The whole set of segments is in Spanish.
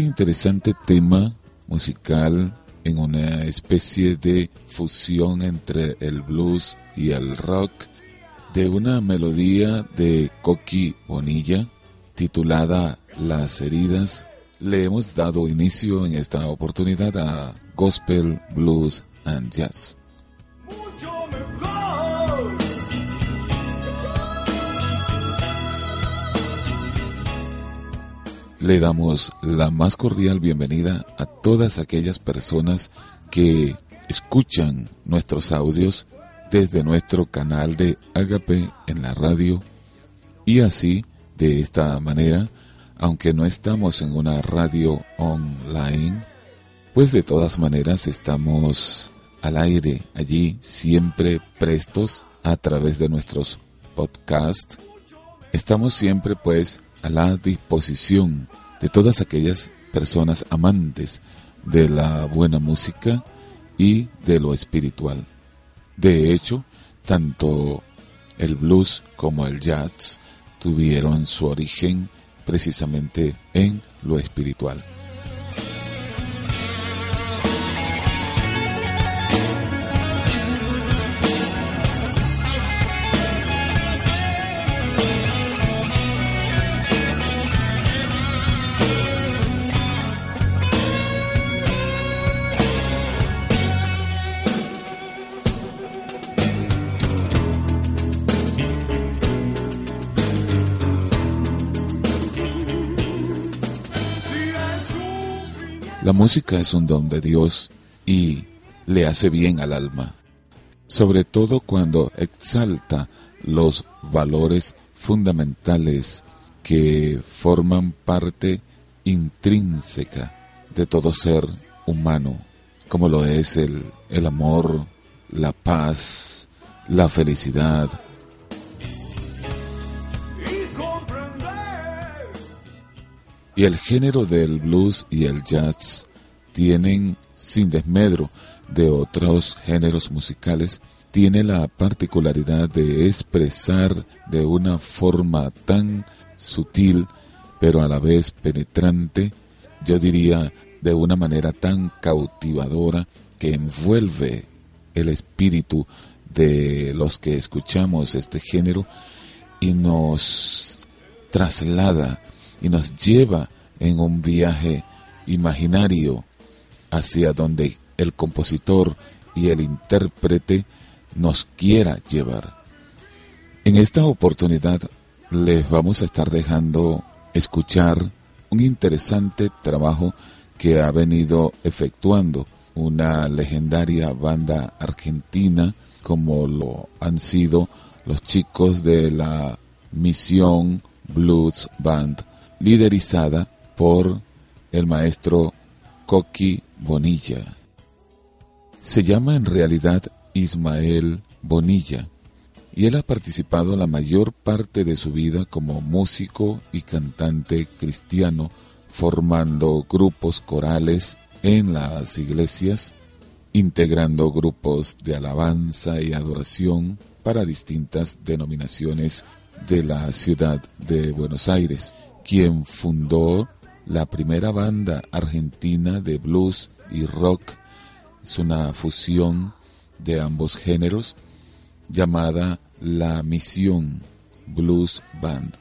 este interesante tema musical en una especie de fusión entre el blues y el rock de una melodía de Coqui Bonilla titulada Las heridas, le hemos dado inicio en esta oportunidad a Gospel, Blues and Jazz. Le damos la más cordial bienvenida a todas aquellas personas que escuchan nuestros audios desde nuestro canal de Agape en la radio y así, de esta manera, aunque no estamos en una radio online, pues de todas maneras estamos al aire allí siempre prestos a través de nuestros podcasts. Estamos siempre pues a la disposición de todas aquellas personas amantes de la buena música y de lo espiritual. De hecho, tanto el blues como el jazz tuvieron su origen precisamente en lo espiritual. Música es un don de Dios y le hace bien al alma, sobre todo cuando exalta los valores fundamentales que forman parte intrínseca de todo ser humano, como lo es el, el amor, la paz, la felicidad, Y el género del blues y el jazz tienen, sin desmedro de otros géneros musicales, tiene la particularidad de expresar de una forma tan sutil, pero a la vez penetrante, yo diría de una manera tan cautivadora que envuelve el espíritu de los que escuchamos este género y nos traslada y nos lleva en un viaje imaginario hacia donde el compositor y el intérprete nos quiera llevar. En esta oportunidad les vamos a estar dejando escuchar un interesante trabajo que ha venido efectuando una legendaria banda argentina como lo han sido los chicos de la Misión Blues Band liderizada por el maestro Coqui Bonilla. Se llama en realidad Ismael Bonilla y él ha participado la mayor parte de su vida como músico y cantante cristiano, formando grupos corales en las iglesias, integrando grupos de alabanza y adoración para distintas denominaciones de la ciudad de Buenos Aires quien fundó la primera banda argentina de blues y rock. Es una fusión de ambos géneros llamada La Misión Blues Band.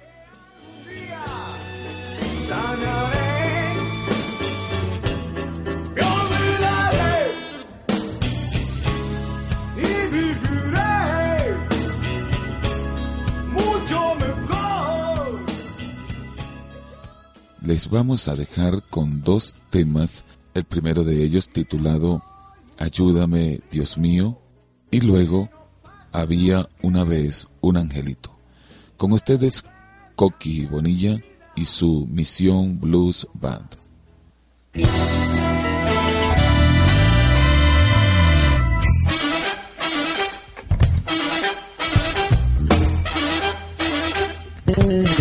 les vamos a dejar con dos temas, el primero de ellos titulado Ayúdame Dios mío y luego Había una vez un angelito. Con ustedes Coqui Bonilla y su Misión Blues Band. Mm.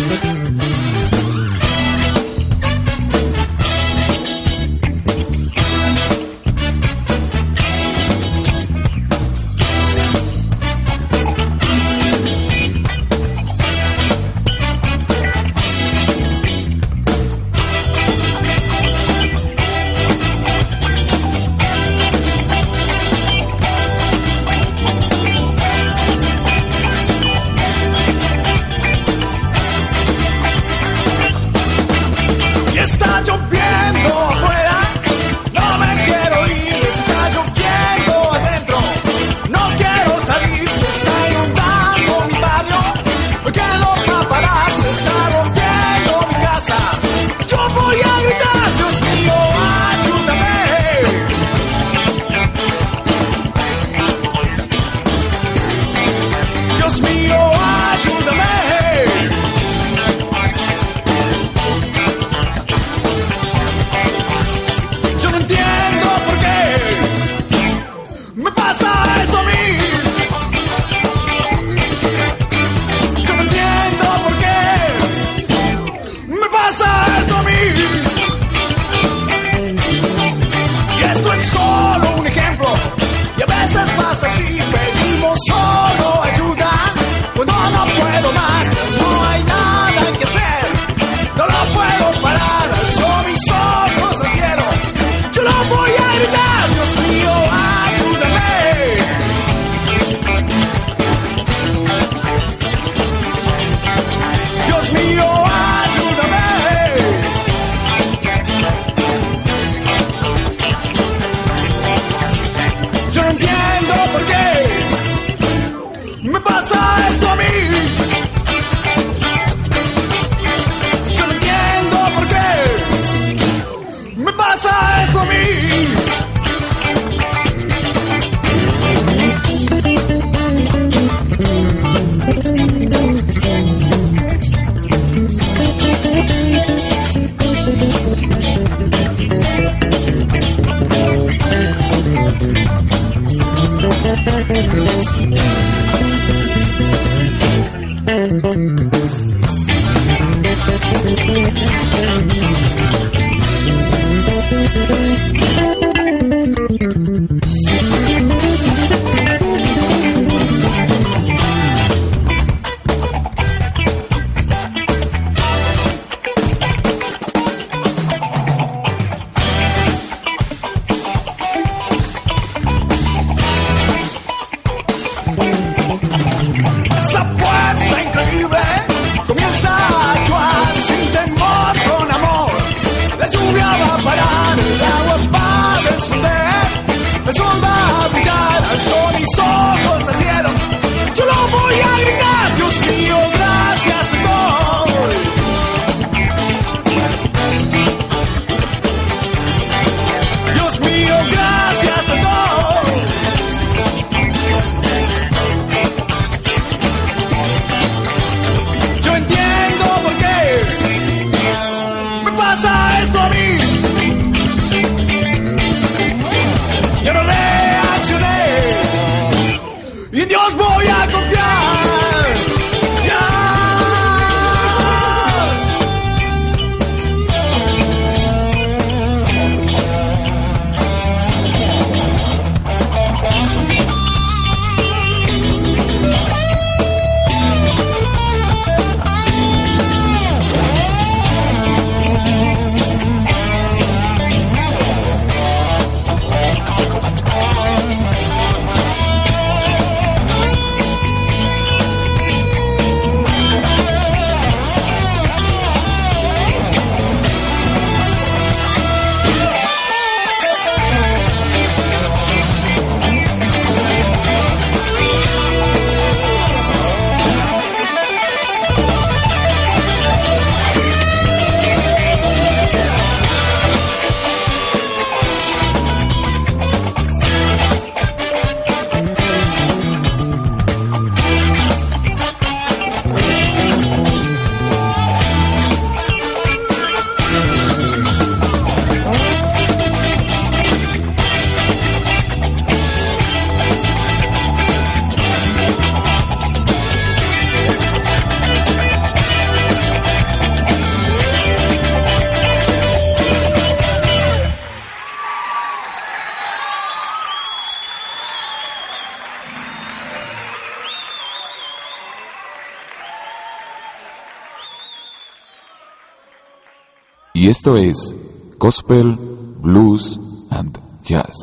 Esto es Gospel, Blues and Jazz.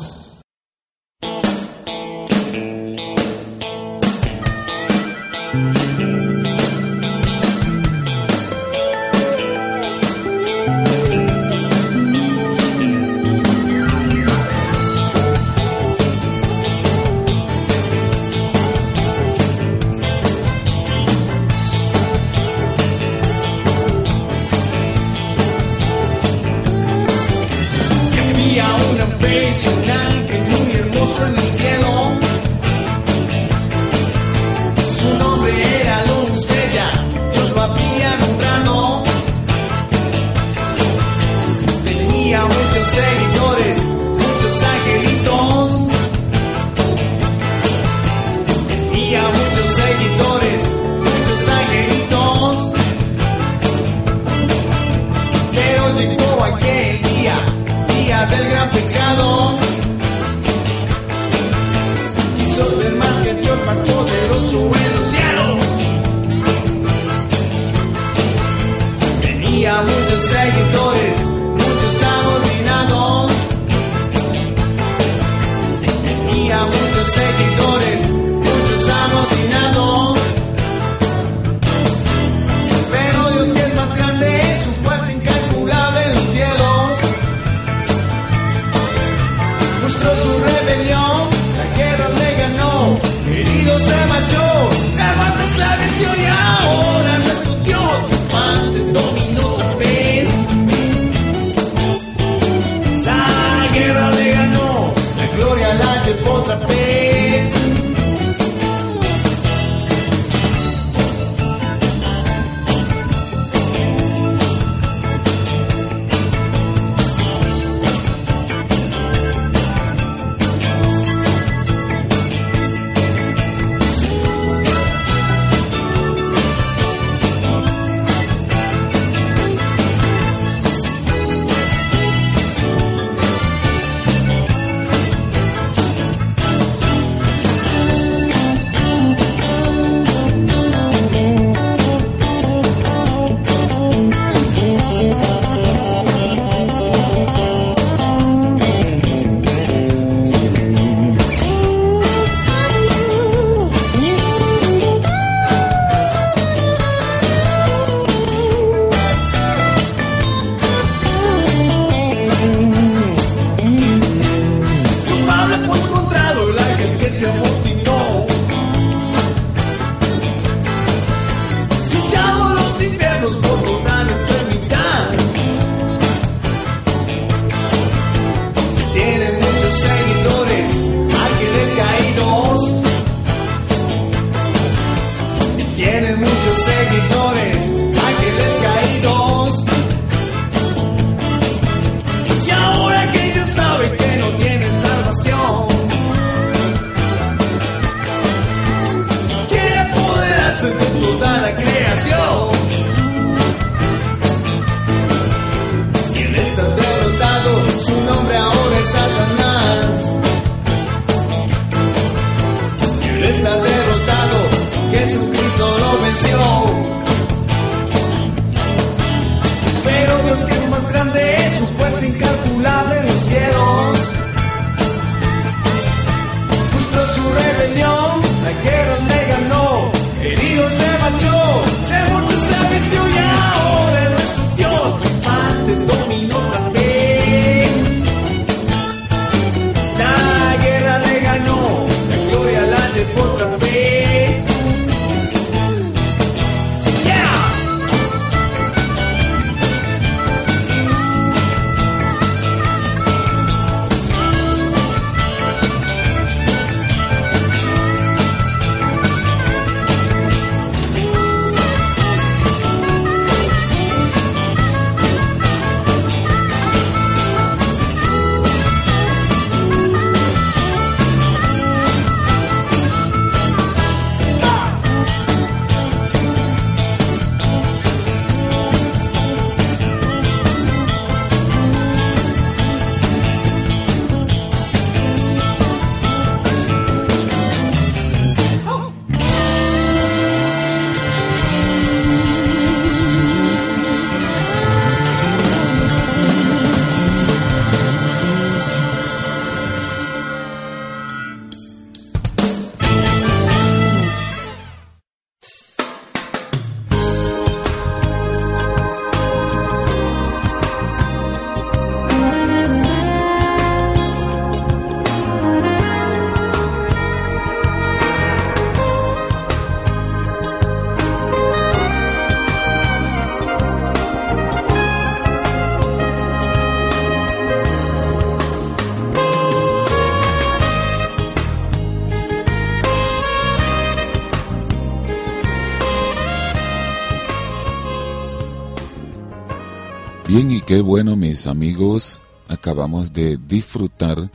Qué bueno mis amigos, acabamos de disfrutar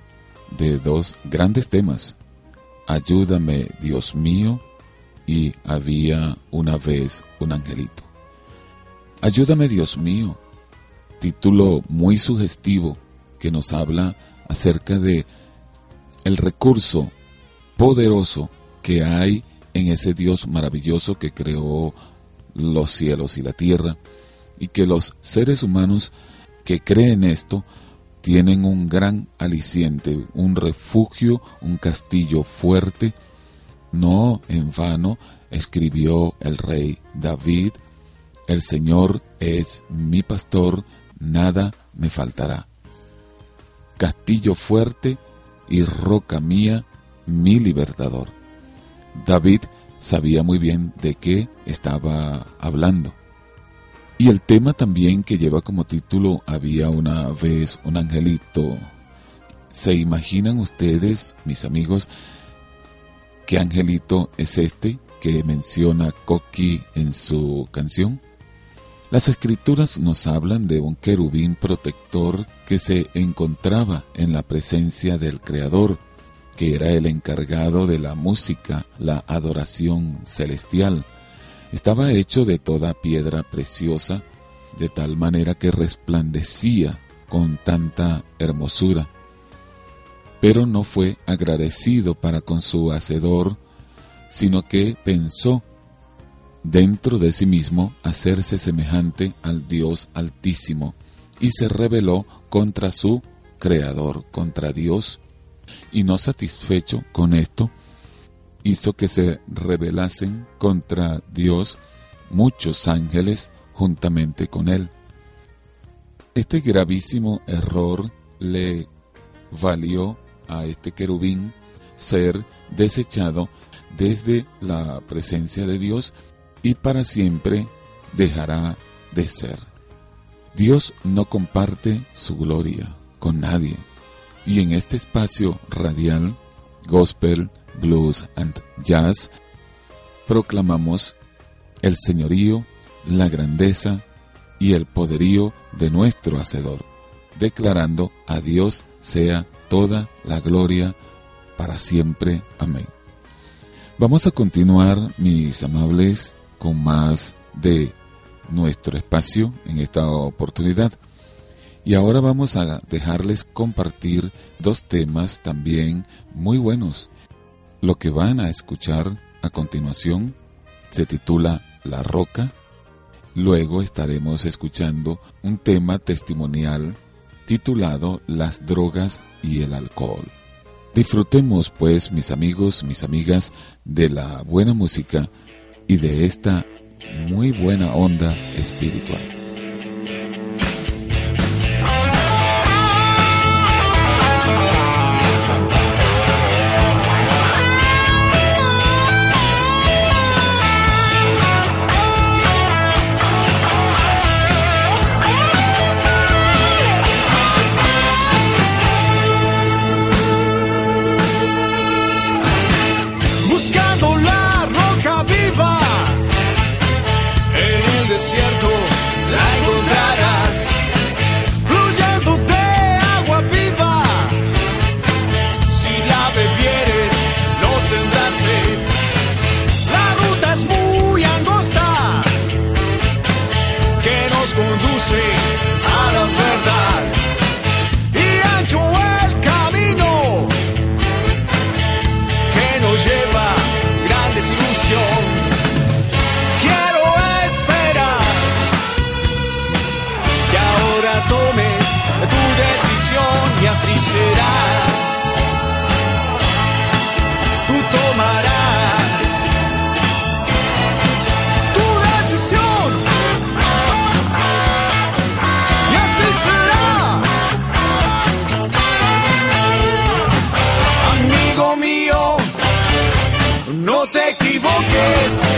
de dos grandes temas. Ayúdame Dios mío y había una vez un angelito. Ayúdame Dios mío, título muy sugestivo que nos habla acerca de el recurso poderoso que hay en ese Dios maravilloso que creó los cielos y la tierra y que los seres humanos que creen esto tienen un gran aliciente, un refugio, un castillo fuerte. No en vano escribió el rey David, el Señor es mi pastor, nada me faltará. Castillo fuerte y roca mía, mi libertador. David sabía muy bien de qué estaba hablando. Y el tema también que lleva como título Había una vez un angelito ¿Se imaginan ustedes, mis amigos, qué angelito es este que menciona Coqui en su canción? Las escrituras nos hablan de un querubín protector que se encontraba en la presencia del Creador, que era el encargado de la música, la adoración celestial. Estaba hecho de toda piedra preciosa, de tal manera que resplandecía con tanta hermosura. Pero no fue agradecido para con su hacedor, sino que pensó dentro de sí mismo hacerse semejante al Dios Altísimo, y se rebeló contra su Creador, contra Dios, y no satisfecho con esto, hizo que se rebelasen contra Dios muchos ángeles juntamente con él. Este gravísimo error le valió a este querubín ser desechado desde la presencia de Dios y para siempre dejará de ser. Dios no comparte su gloria con nadie. Y en este espacio radial, gospel, blues and jazz, proclamamos el señorío, la grandeza y el poderío de nuestro Hacedor, declarando a Dios sea toda la gloria para siempre. Amén. Vamos a continuar, mis amables con más de nuestro espacio en esta oportunidad. Y ahora vamos a dejarles compartir dos temas también muy buenos. Lo que van a escuchar a continuación se titula La Roca. Luego estaremos escuchando un tema testimonial titulado Las drogas y el alcohol. Disfrutemos pues, mis amigos, mis amigas, de la buena música y de esta muy buena onda espiritual. así será. Tú tomarás tu decisión y así será. Amigo mío, no te equivoques.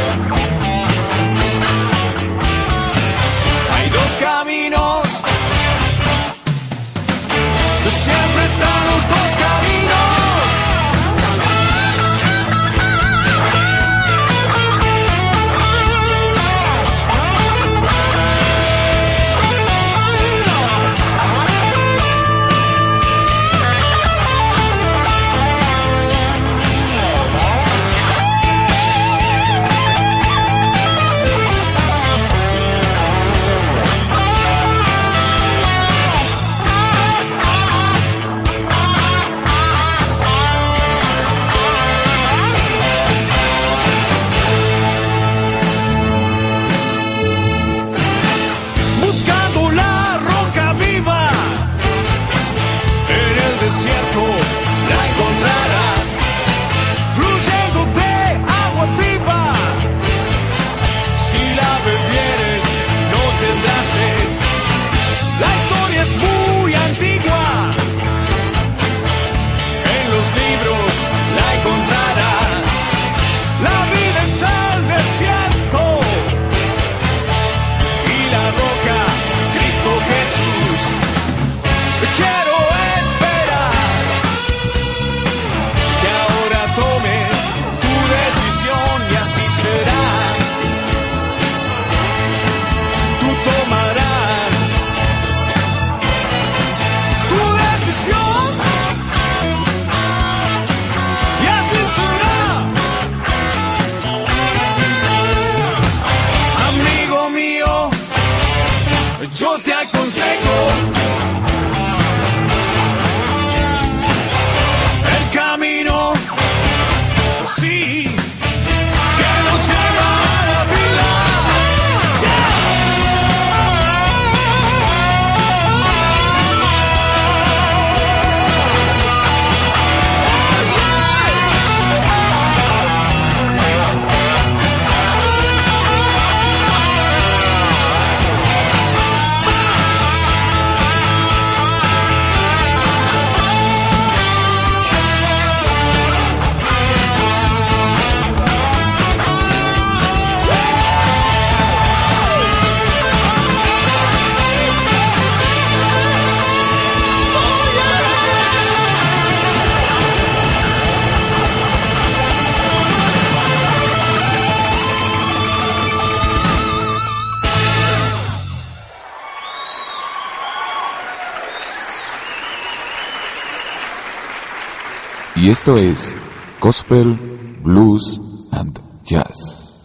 Esto es Gospel, Blues and Jazz.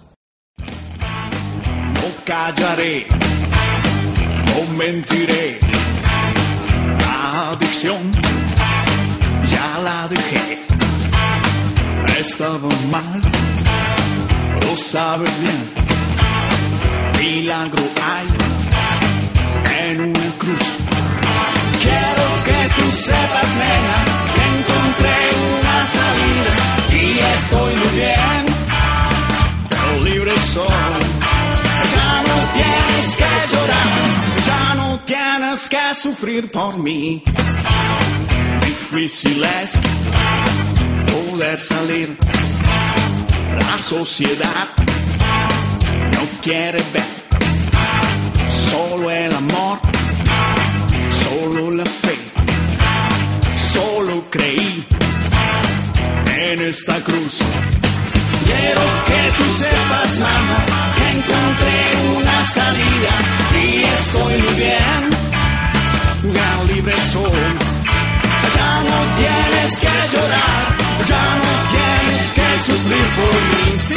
No callaré, no mentiré. La adicción ya la dejé. Estaba mal, lo sabes bien. Milagro hay en una cruz. Quiero que tú sepas, nena, tienes que llorar, ya no tienes que sufrir por mí. Difícil es poder salir. La sociedad no quiere ver solo el amor, solo la fe, solo creí en esta cruz. Quiero que tú sepas, mamá, que encontré una salida y estoy muy bien, ya libre soy. Ya no tienes que llorar, ya no tienes que sufrir por mí. Sí,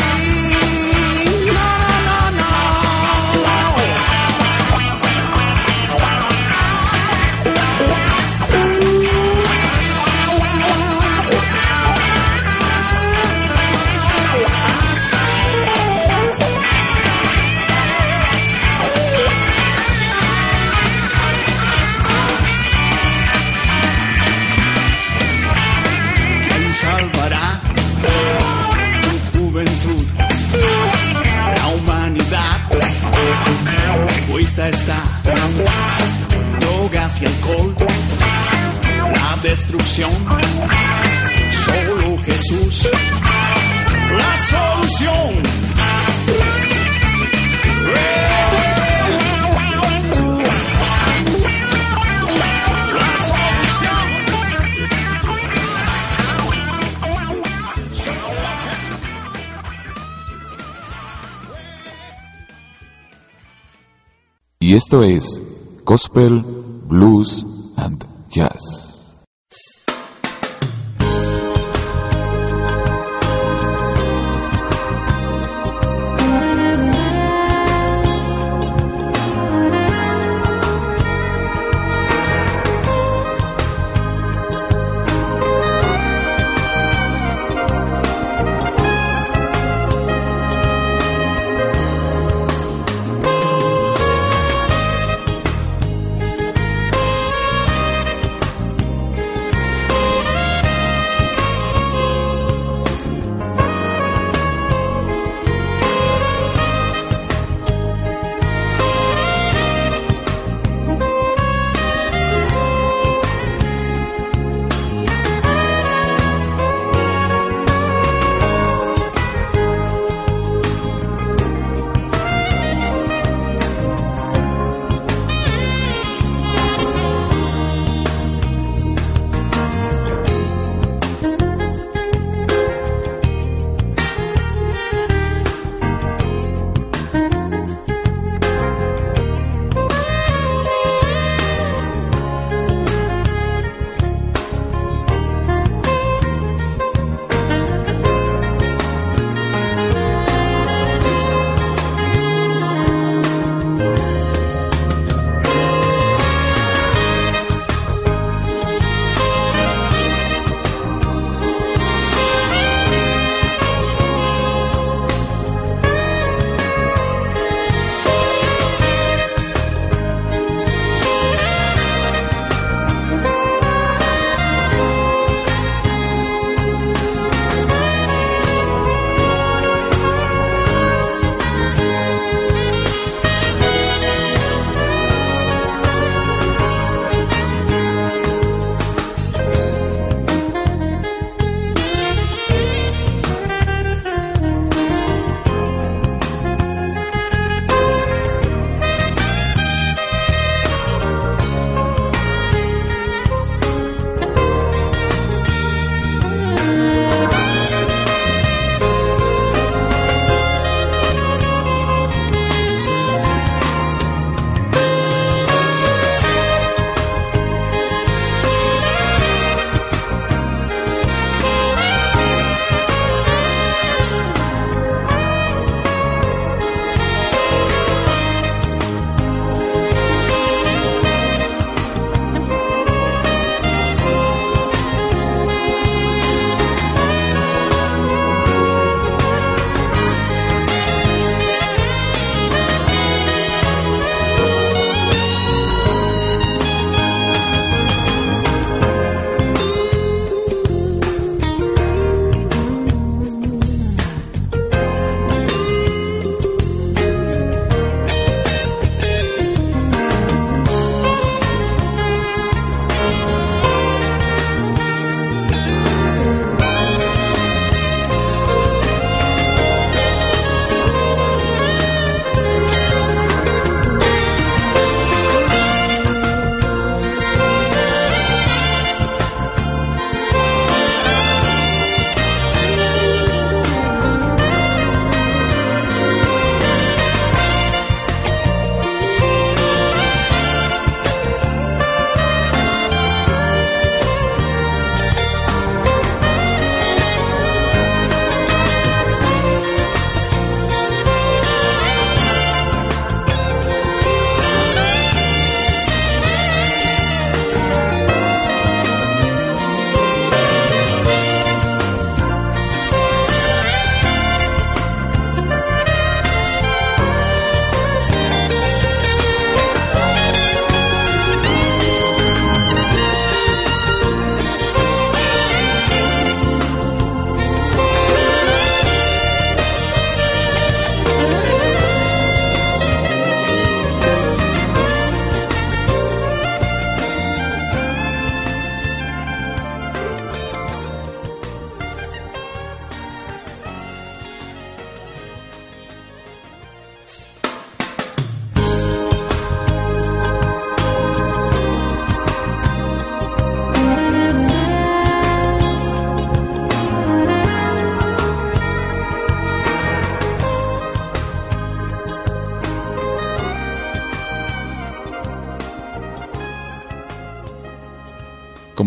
destrucción. Solo Jesús, la solución. Y esto es Gospel, Blues and Jazz.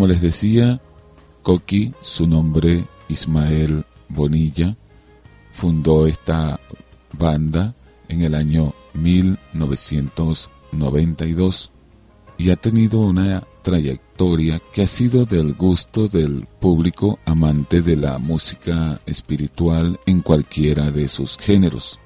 Como les decía, Coqui, su nombre Ismael Bonilla, fundó esta banda en el año 1992 y ha tenido una trayectoria que ha sido del gusto del público amante de la música espiritual en cualquiera de sus géneros.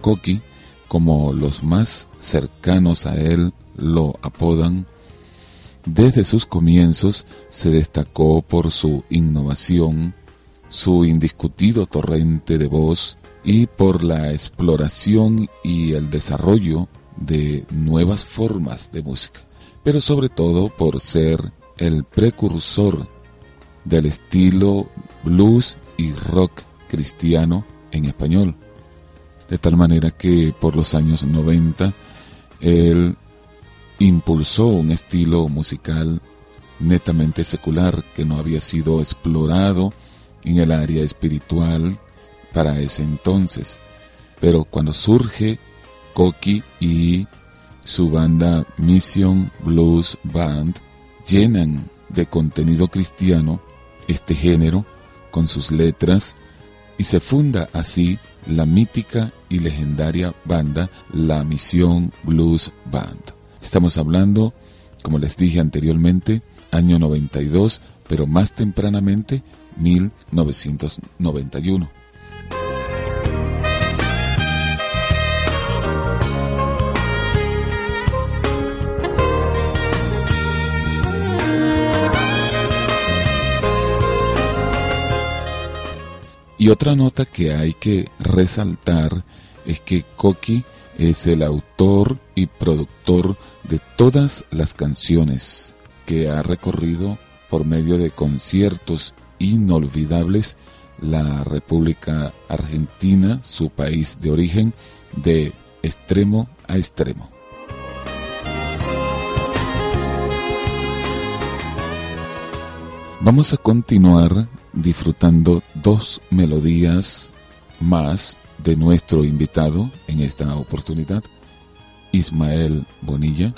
Koki, como los más cercanos a él lo apodan, desde sus comienzos se destacó por su innovación, su indiscutido torrente de voz y por la exploración y el desarrollo de nuevas formas de música, pero sobre todo por ser el precursor del estilo blues y rock cristiano en español. De tal manera que por los años 90 él impulsó un estilo musical netamente secular que no había sido explorado en el área espiritual para ese entonces. Pero cuando surge Coqui y su banda Mission Blues Band llenan de contenido cristiano este género con sus letras y se funda así la mítica y legendaria banda La Misión Blues Band. Estamos hablando, como les dije anteriormente, año 92, pero más tempranamente 1991. Y otra nota que hay que resaltar es que Coqui es el autor y productor de todas las canciones que ha recorrido por medio de conciertos inolvidables la República Argentina, su país de origen, de extremo a extremo. Vamos a continuar disfrutando dos melodías más de nuestro invitado en esta oportunidad, Ismael Bonilla.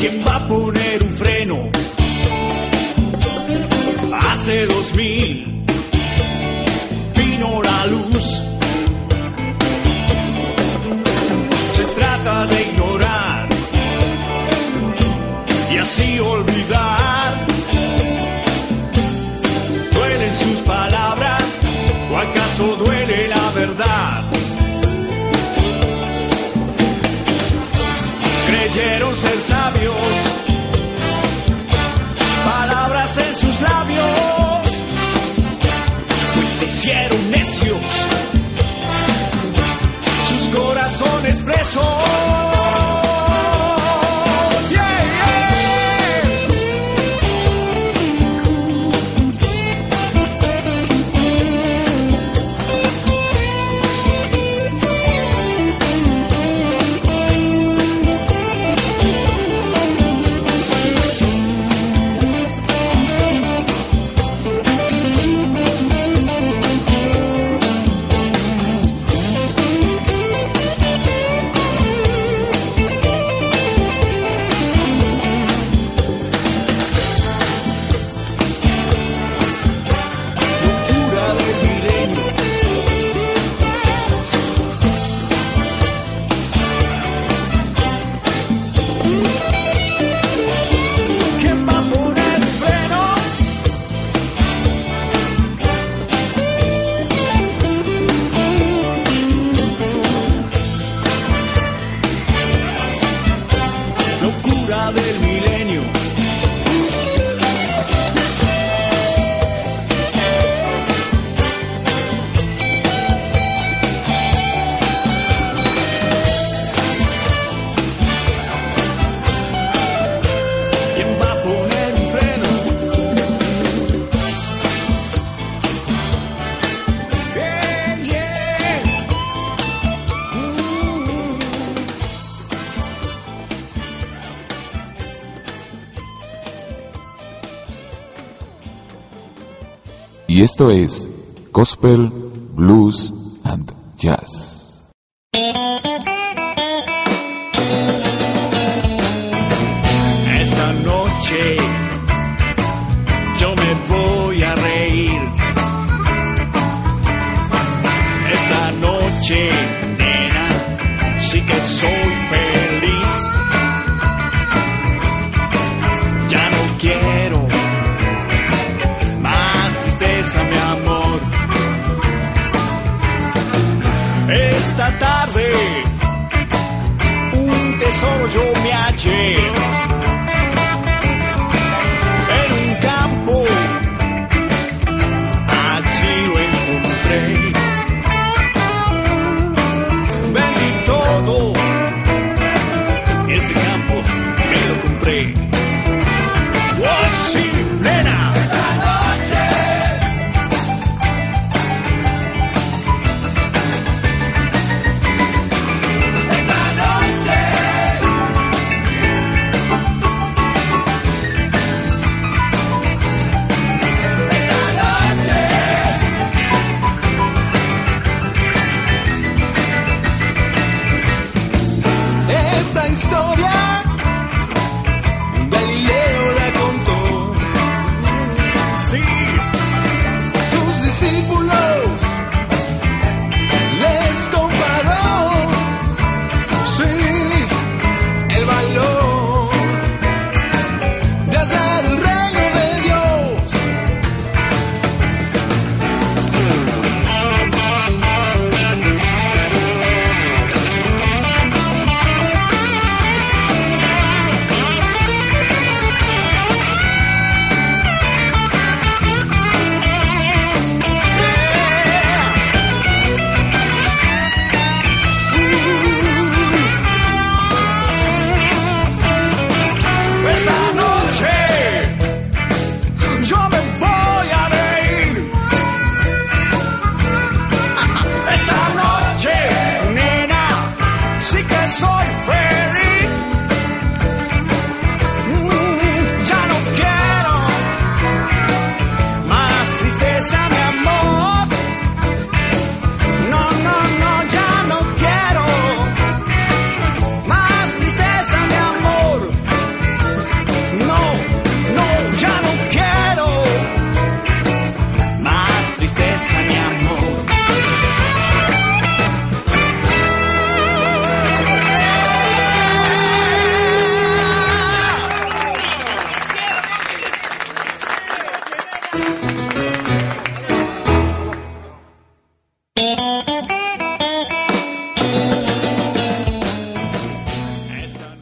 ¿Quién va a poner un freno? Hace dos mil vino la luz. Se trata de ignorar y así olvidar. Sabios, palabras en sus labios, pues se hicieron necios, sus corazones presos. Esto es Gospel, Blues and Jazz.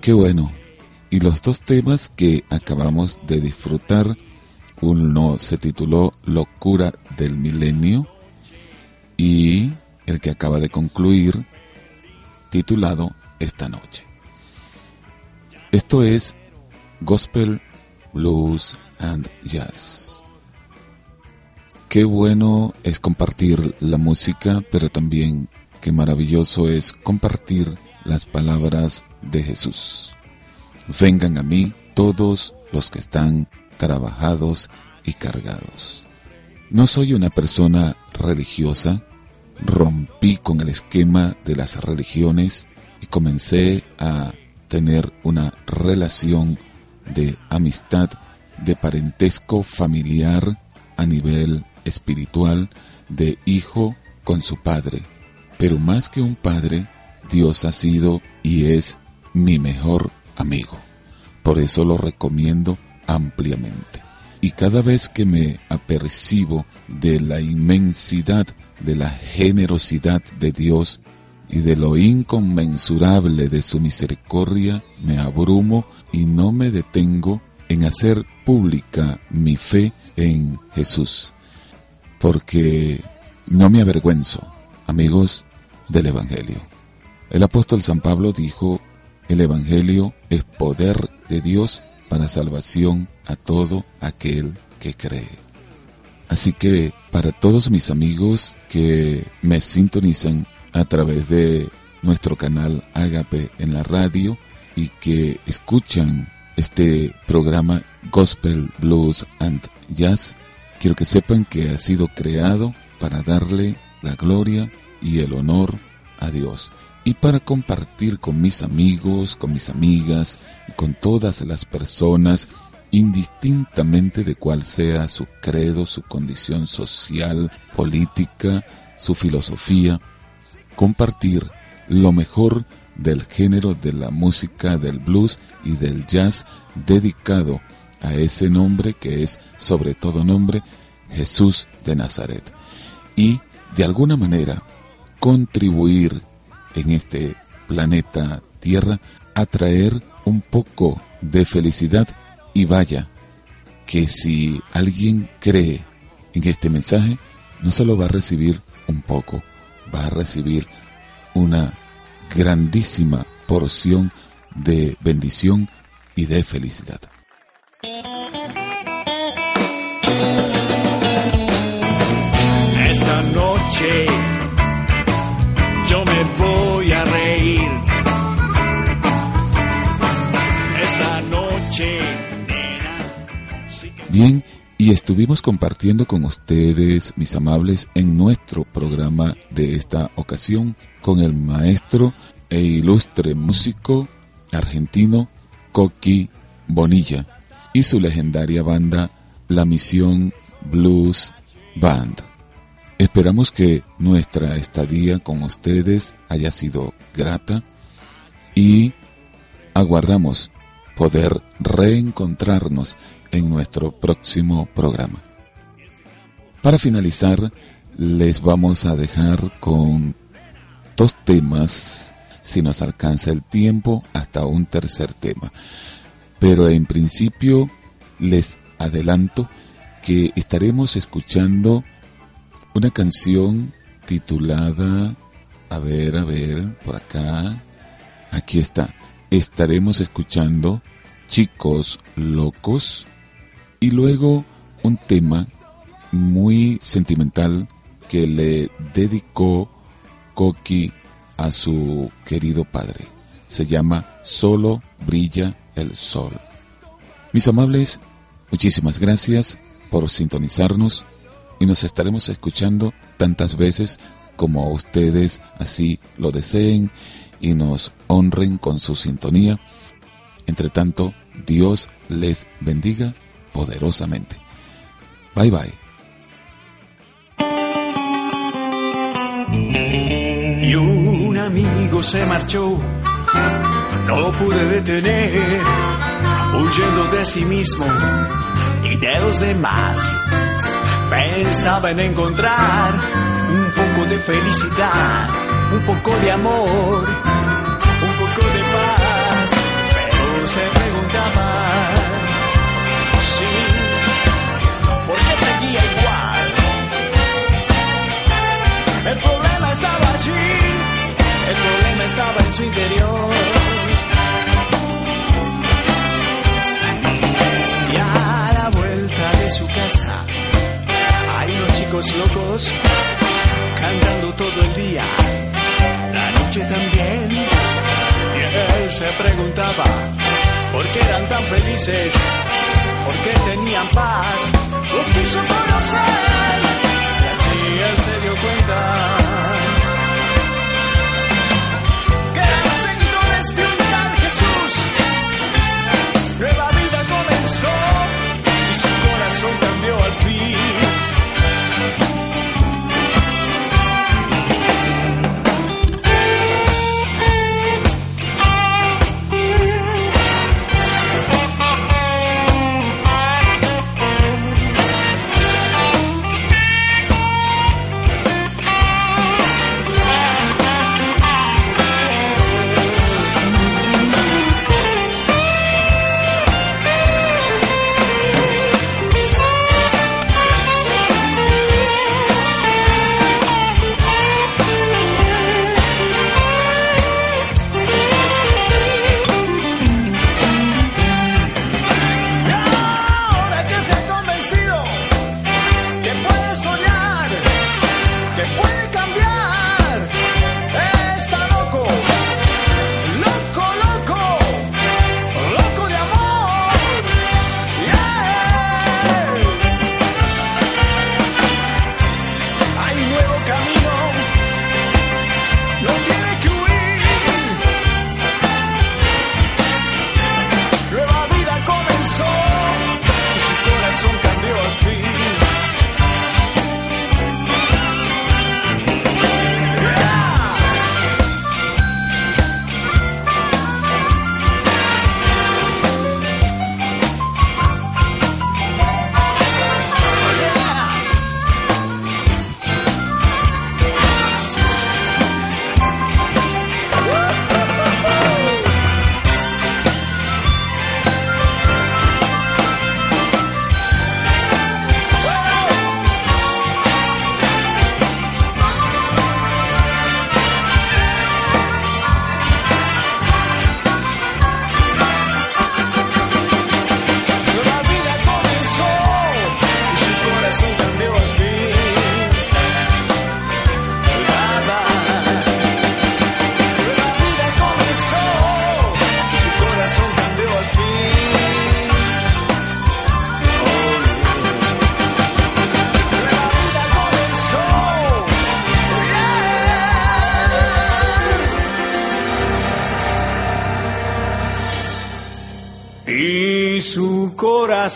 Qué bueno. Y los dos temas que acabamos de disfrutar, uno se tituló Locura del Milenio y el que acaba de concluir, titulado esta noche. Esto es Gospel, Blues and Jazz. Qué bueno es compartir la música, pero también qué maravilloso es compartir las palabras de Jesús. Vengan a mí todos los que están trabajados y cargados. No soy una persona religiosa, rompí con el esquema de las religiones y comencé a tener una relación de amistad, de parentesco familiar a nivel espiritual, de hijo con su padre. Pero más que un padre, Dios ha sido y es mi mejor amigo. Por eso lo recomiendo ampliamente. Y cada vez que me apercibo de la inmensidad, de la generosidad de Dios y de lo inconmensurable de su misericordia, me abrumo y no me detengo en hacer pública mi fe en Jesús. Porque no me avergüenzo, amigos del Evangelio. El apóstol San Pablo dijo, el Evangelio es poder de Dios para salvación a todo aquel que cree. Así que para todos mis amigos que me sintonizan a través de nuestro canal Agape en la radio y que escuchan este programa Gospel, Blues and Jazz, quiero que sepan que ha sido creado para darle la gloria y el honor a Dios y para compartir con mis amigos, con mis amigas y con todas las personas indistintamente de cuál sea su credo, su condición social, política, su filosofía, compartir lo mejor del género de la música del blues y del jazz dedicado a ese nombre que es sobre todo nombre Jesús de Nazaret. Y de alguna manera contribuir en este planeta Tierra a traer un poco de felicidad y vaya que si alguien cree en este mensaje, no solo va a recibir un poco, va a recibir una grandísima porción de bendición y de felicidad. Esta noche voy a reír. Esta noche, Bien, y estuvimos compartiendo con ustedes, mis amables, en nuestro programa de esta ocasión con el maestro e ilustre músico argentino Coqui Bonilla y su legendaria banda La Misión Blues Band. Esperamos que nuestra estadía con ustedes haya sido grata y aguardamos poder reencontrarnos en nuestro próximo programa. Para finalizar, les vamos a dejar con dos temas, si nos alcanza el tiempo, hasta un tercer tema. Pero en principio les adelanto que estaremos escuchando una canción titulada, a ver, a ver, por acá, aquí está, estaremos escuchando Chicos Locos y luego un tema muy sentimental que le dedicó Coqui a su querido padre. Se llama Solo brilla el sol. Mis amables, muchísimas gracias por sintonizarnos y nos estaremos escuchando tantas veces como ustedes así lo deseen y nos honren con su sintonía. Entre tanto, Dios les bendiga poderosamente. Bye bye. Y un amigo se marchó, no pude detener, huyendo de sí mismo y de los demás. Pensaba en encontrar un poco de felicidad, un poco de amor, un poco de paz, pero se preguntaba, sí, ¿por qué seguía igual? El problema estaba allí, el problema estaba en su interior. chicos locos cantando todo el día, la noche también. Y él se preguntaba por qué eran tan felices, por qué tenían paz. Los quiso conocer y así él se dio cuenta que eran seguidores de este un tal Jesús.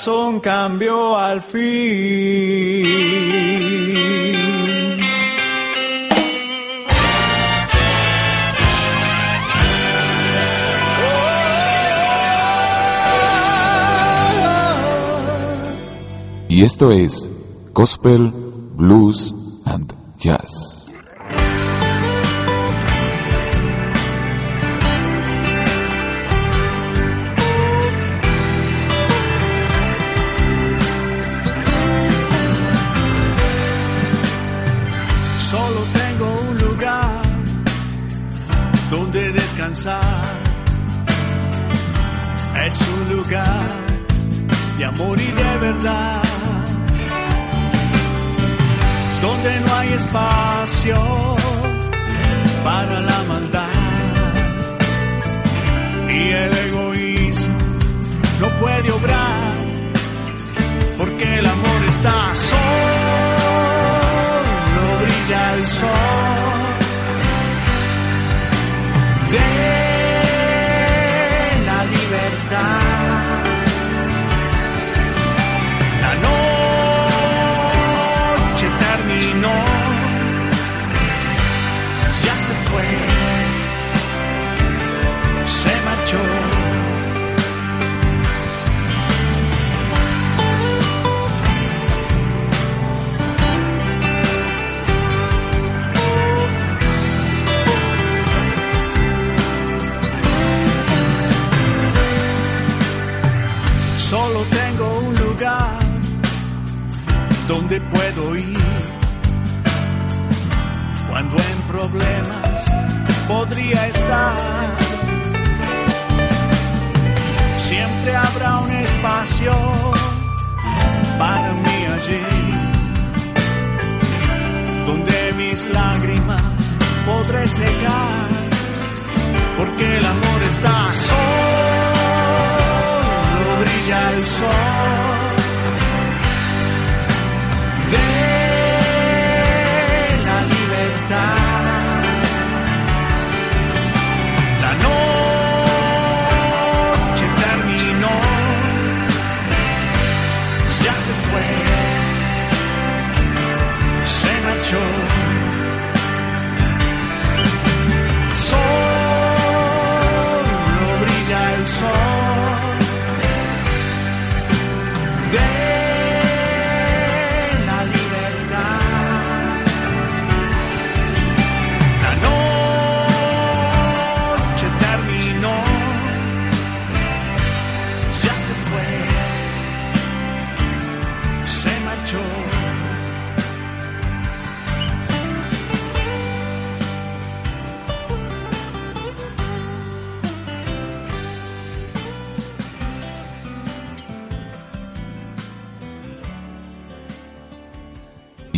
corazón cambió al fin. Y esto es Gospel, Blues and Jazz.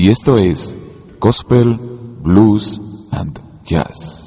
Y esto es Gospel, Blues and Jazz.